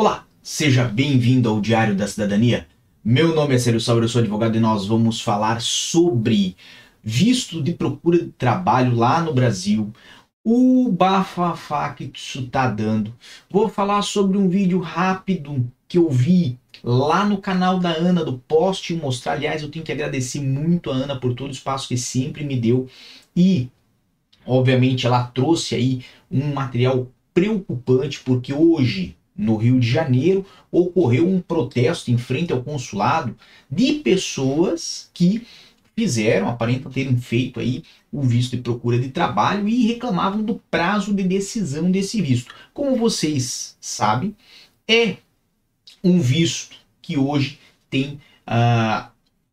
Olá, seja bem-vindo ao Diário da Cidadania. Meu nome é Célio Sauer, eu sou advogado e nós vamos falar sobre visto de procura de trabalho lá no Brasil, o bafafá que isso tá dando. Vou falar sobre um vídeo rápido que eu vi lá no canal da Ana, do Poste Mostrar. Aliás, eu tenho que agradecer muito a Ana por todo o espaço que sempre me deu e, obviamente, ela trouxe aí um material preocupante, porque hoje no Rio de Janeiro, ocorreu um protesto em frente ao consulado de pessoas que fizeram, aparentam terem feito aí o visto de procura de trabalho e reclamavam do prazo de decisão desse visto. Como vocês sabem, é um visto que hoje tem ah,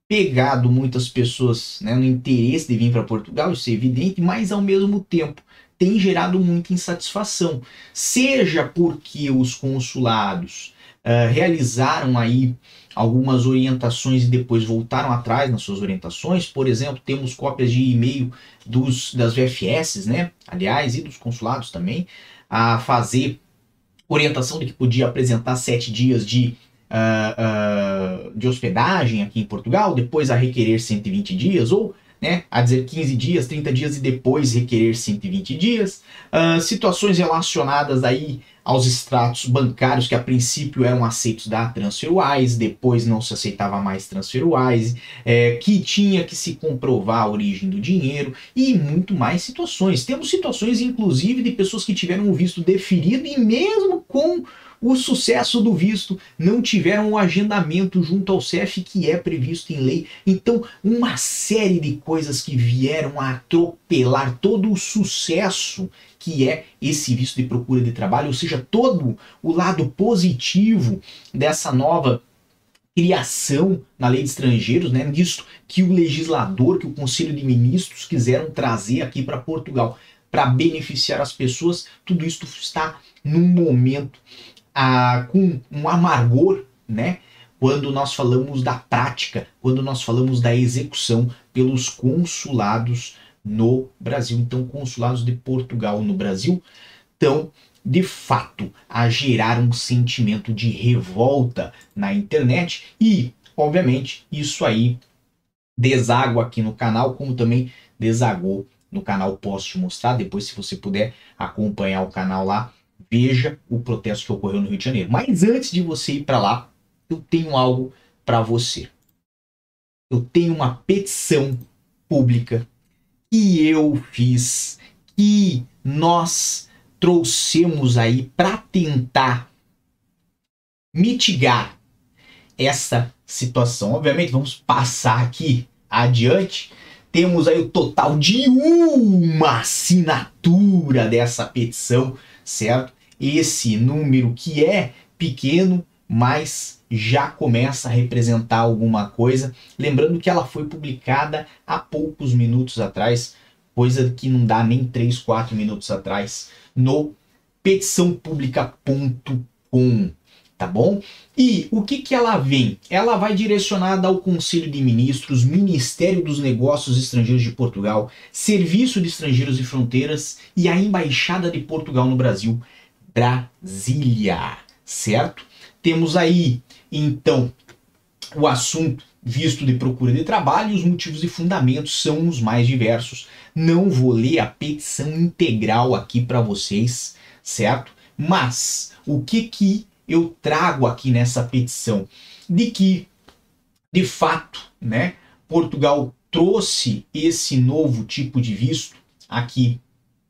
pegado muitas pessoas né, no interesse de vir para Portugal, isso é evidente, mas ao mesmo tempo tem gerado muita insatisfação, seja porque os consulados uh, realizaram aí algumas orientações e depois voltaram atrás nas suas orientações. Por exemplo, temos cópias de e-mail dos, das VFS, né? Aliás, e dos consulados também, a fazer orientação de que podia apresentar sete dias de, uh, uh, de hospedagem aqui em Portugal, depois a requerer 120 dias, ou né, a dizer 15 dias, 30 dias e depois requerer 120 dias. Uh, situações relacionadas aí aos extratos bancários que a princípio eram aceitos da TransferWise, depois não se aceitava mais TransferWise, é, que tinha que se comprovar a origem do dinheiro e muito mais situações. Temos situações inclusive de pessoas que tiveram o visto deferido e mesmo com o sucesso do visto, não tiveram o agendamento junto ao CEF que é previsto em lei. Então, uma série de coisas que vieram a atropelar todo o sucesso que é esse visto de procura de trabalho, ou seja, todo o lado positivo dessa nova criação na lei de estrangeiros, né, nisso que o legislador, que o Conselho de Ministros quiseram trazer aqui para Portugal para beneficiar as pessoas, tudo isso está num momento ah, com um amargor, né? Quando nós falamos da prática, quando nós falamos da execução pelos consulados no Brasil. Então, consulados de Portugal no Brasil estão, de fato, a gerar um sentimento de revolta na internet e, obviamente, isso aí deságua aqui no canal, como também desagou no canal Posso Te Mostrar. Depois, se você puder acompanhar o canal lá, veja o protesto que ocorreu no Rio de Janeiro. Mas antes de você ir para lá, eu tenho algo para você. Eu tenho uma petição pública que eu fiz, que nós trouxemos aí para tentar mitigar essa situação. Obviamente, vamos passar aqui adiante. Temos aí o total de uma assinatura dessa petição, certo? esse número que é pequeno, mas já começa a representar alguma coisa. Lembrando que ela foi publicada há poucos minutos atrás, coisa que não dá nem 3, 4 minutos atrás, no petiçãopublica.com, tá bom? E o que, que ela vem? Ela vai direcionada ao Conselho de Ministros, Ministério dos Negócios Estrangeiros de Portugal, Serviço de Estrangeiros e Fronteiras e a Embaixada de Portugal no Brasil. Brasília, certo? Temos aí, então, o assunto visto de procura de trabalho e os motivos e fundamentos são os mais diversos. Não vou ler a petição integral aqui para vocês, certo? Mas o que que eu trago aqui nessa petição? De que, de fato, né, Portugal trouxe esse novo tipo de visto aqui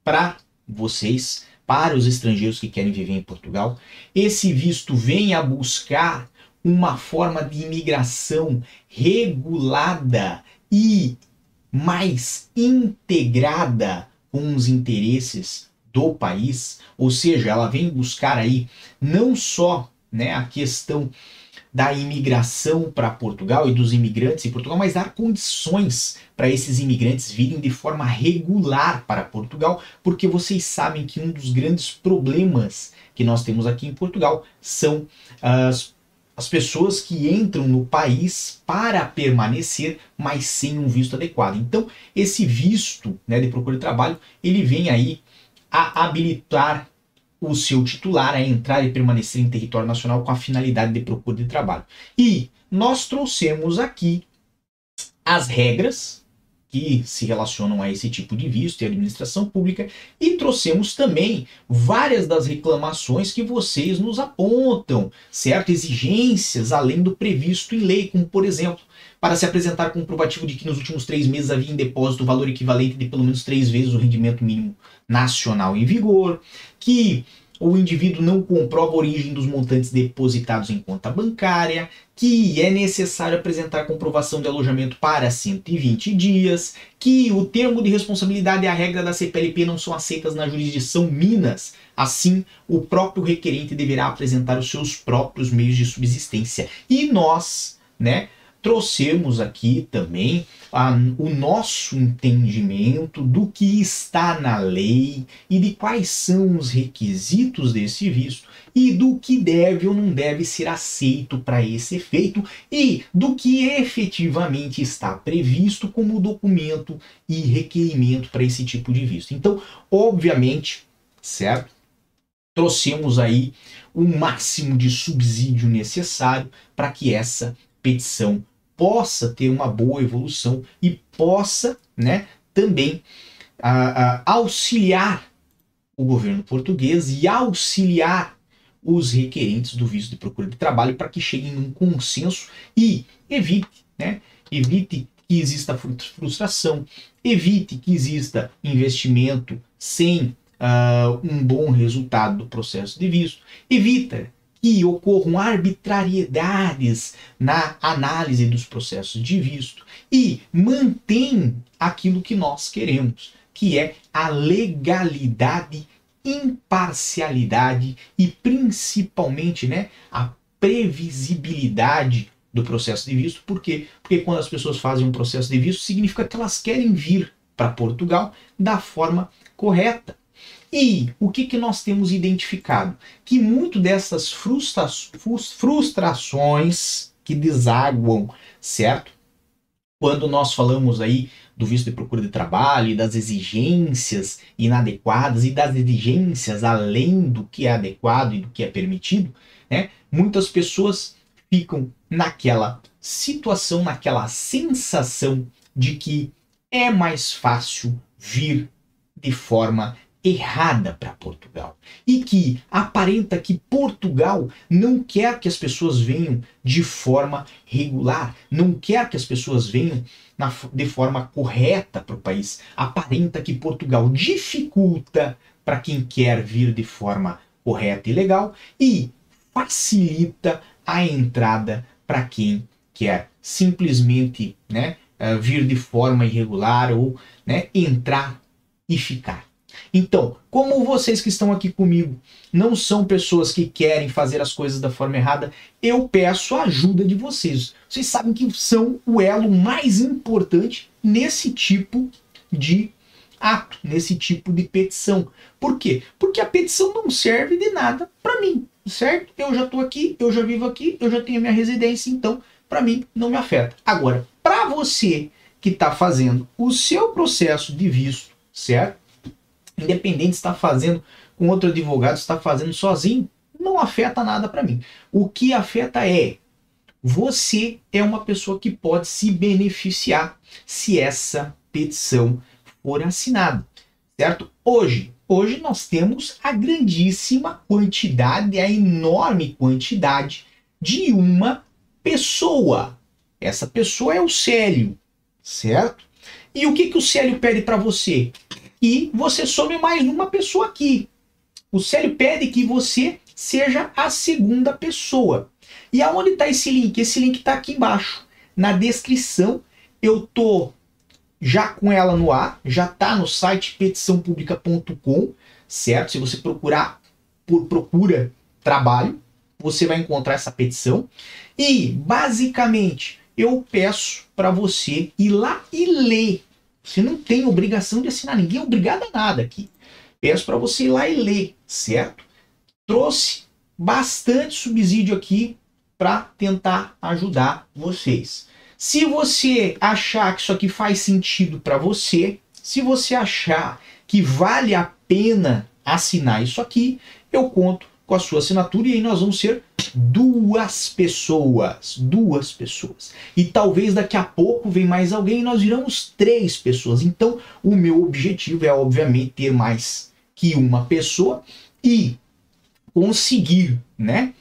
para vocês, para os estrangeiros que querem viver em Portugal. Esse visto vem a buscar uma forma de imigração regulada e mais integrada com os interesses do país, ou seja, ela vem buscar aí não só né, a questão da imigração para Portugal e dos imigrantes em Portugal, mas dar condições para esses imigrantes virem de forma regular para Portugal, porque vocês sabem que um dos grandes problemas que nós temos aqui em Portugal são as as pessoas que entram no país para permanecer, mas sem um visto adequado. Então, esse visto né, de procura de trabalho, ele vem aí a habilitar o seu titular a entrar e permanecer em território nacional com a finalidade de procura de trabalho. E nós trouxemos aqui as regras que se relacionam a esse tipo de visto e administração pública e trouxemos também várias das reclamações que vocês nos apontam, certo? Exigências além do previsto em lei, como por exemplo, para se apresentar comprovativo de que nos últimos três meses havia em depósito o valor equivalente de pelo menos três vezes o rendimento mínimo nacional em vigor, que o indivíduo não comprova a origem dos montantes depositados em conta bancária, que é necessário apresentar comprovação de alojamento para 120 dias, que o termo de responsabilidade e a regra da CPLP não são aceitas na jurisdição Minas. Assim, o próprio requerente deverá apresentar os seus próprios meios de subsistência. E nós, né, trouxemos aqui também a, o nosso entendimento do que está na lei e de quais são os requisitos desse visto e do que deve ou não deve ser aceito para esse efeito e do que efetivamente está previsto como documento e requerimento para esse tipo de visto. Então, obviamente, certo? Trouxemos aí o máximo de subsídio necessário para que essa petição possa ter uma boa evolução e possa né, também a, a, auxiliar o governo português e auxiliar os requerentes do visto de procura de trabalho para que cheguem num consenso e evite, né, evite que exista frustração, evite que exista investimento sem uh, um bom resultado do processo de visto, evita ocorram arbitrariedades na análise dos processos de visto e mantém aquilo que nós queremos, que é a legalidade, imparcialidade e principalmente, né, a previsibilidade do processo de visto. Por quê? Porque quando as pessoas fazem um processo de visto, significa que elas querem vir para Portugal da forma correta. E o que, que nós temos identificado? Que muito dessas frustra frustrações que desaguam, certo? Quando nós falamos aí do visto de procura de trabalho e das exigências inadequadas e das exigências além do que é adequado e do que é permitido, né? Muitas pessoas ficam naquela situação, naquela sensação de que é mais fácil vir de forma errada para Portugal e que aparenta que Portugal não quer que as pessoas venham de forma regular, não quer que as pessoas venham na, de forma correta para o país. Aparenta que Portugal dificulta para quem quer vir de forma correta e legal e facilita a entrada para quem quer simplesmente né, eh, vir de forma irregular ou né, entrar e ficar. Então, como vocês que estão aqui comigo não são pessoas que querem fazer as coisas da forma errada, eu peço a ajuda de vocês. Vocês sabem que são o elo mais importante nesse tipo de ato, nesse tipo de petição. Por quê? Porque a petição não serve de nada para mim, certo? Eu já estou aqui, eu já vivo aqui, eu já tenho minha residência, então para mim não me afeta. Agora, para você que está fazendo o seu processo de visto, certo? Independente está fazendo com outro advogado, está fazendo sozinho, não afeta nada para mim. O que afeta é você é uma pessoa que pode se beneficiar se essa petição for assinada, certo? Hoje, hoje nós temos a grandíssima quantidade, a enorme quantidade de uma pessoa. Essa pessoa é o Célio, certo? E o que, que o Célio pede para você? E você some mais uma pessoa aqui. O Célio pede que você seja a segunda pessoa. E aonde está esse link? Esse link está aqui embaixo. Na descrição, eu tô já com ela no ar, já está no site petiçãopublica.com, certo? Se você procurar por procura trabalho, você vai encontrar essa petição. E, basicamente, eu peço para você ir lá e ler você não tem obrigação de assinar, ninguém é obrigado a nada aqui. Peço para você ir lá e ler, certo? Trouxe bastante subsídio aqui para tentar ajudar vocês. Se você achar que isso aqui faz sentido para você, se você achar que vale a pena assinar isso aqui, eu conto com a sua assinatura e aí nós vamos ser duas pessoas, duas pessoas. E talvez daqui a pouco vem mais alguém e nós viramos três pessoas. Então, o meu objetivo é obviamente ter mais que uma pessoa e conseguir, né,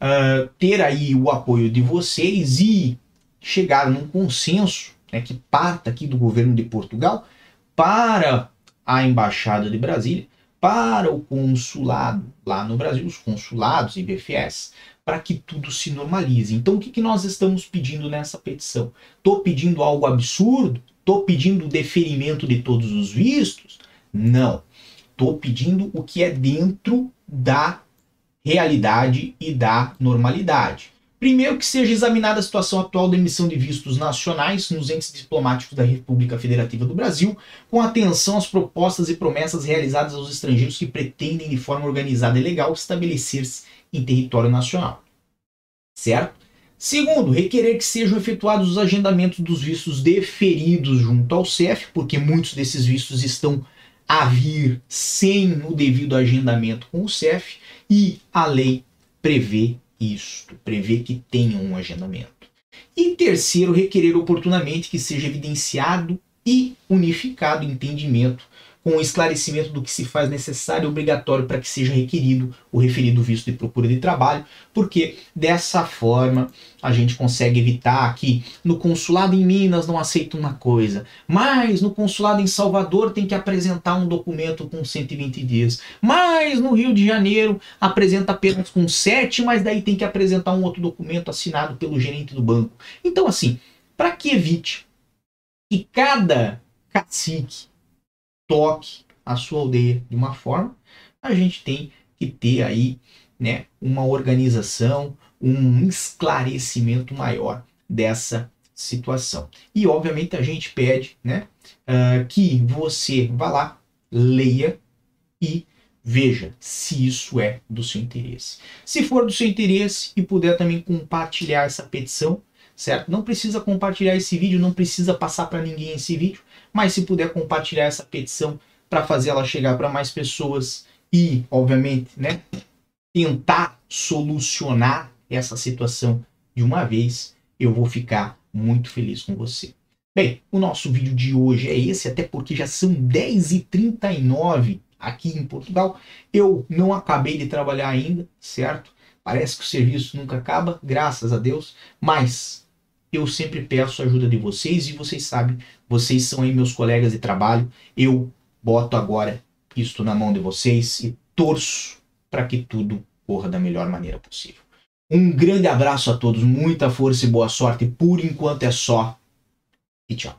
uh, ter aí o apoio de vocês e chegar num consenso, né, que parta aqui do governo de Portugal para a embaixada de Brasília para o consulado lá no Brasil, os consulados e BFS, para que tudo se normalize. Então, o que, que nós estamos pedindo nessa petição? Estou pedindo algo absurdo? Estou pedindo o deferimento de todos os vistos? Não. Estou pedindo o que é dentro da realidade e da normalidade. Primeiro, que seja examinada a situação atual da emissão de vistos nacionais nos entes diplomáticos da República Federativa do Brasil, com atenção às propostas e promessas realizadas aos estrangeiros que pretendem, de forma organizada e legal, estabelecer-se em território nacional. Certo? Segundo, requerer que sejam efetuados os agendamentos dos vistos deferidos junto ao CEF, porque muitos desses vistos estão a vir sem o devido agendamento com o CEF, e a lei prevê isto, prevê que tenham um agendamento. E terceiro, requerer oportunamente que seja evidenciado e unificado entendimento com o esclarecimento do que se faz necessário e obrigatório para que seja requerido o referido visto de procura de trabalho, porque dessa forma a gente consegue evitar que no consulado em Minas não aceita uma coisa, mas no consulado em Salvador tem que apresentar um documento com 120 dias, mas no Rio de Janeiro apresenta apenas com 7, mas daí tem que apresentar um outro documento assinado pelo gerente do banco. Então, assim, para que evite que cada cacique toque a sua aldeia de uma forma, a gente tem que ter aí né, uma organização, um esclarecimento maior dessa situação. E obviamente a gente pede né, uh, que você vá lá, leia e veja se isso é do seu interesse. Se for do seu interesse e puder também compartilhar essa petição, certo? Não precisa compartilhar esse vídeo, não precisa passar para ninguém esse vídeo, mas se puder compartilhar essa petição para fazer ela chegar para mais pessoas e, obviamente, né, tentar solucionar essa situação de uma vez, eu vou ficar muito feliz com você. Bem, o nosso vídeo de hoje é esse, até porque já são 10h39 aqui em Portugal. Eu não acabei de trabalhar ainda, certo? Parece que o serviço nunca acaba, graças a Deus, mas eu sempre peço a ajuda de vocês e vocês sabem, vocês são aí meus colegas de trabalho. Eu boto agora isto na mão de vocês e torço para que tudo corra da melhor maneira possível. Um grande abraço a todos, muita força e boa sorte. Por enquanto é só. E tchau.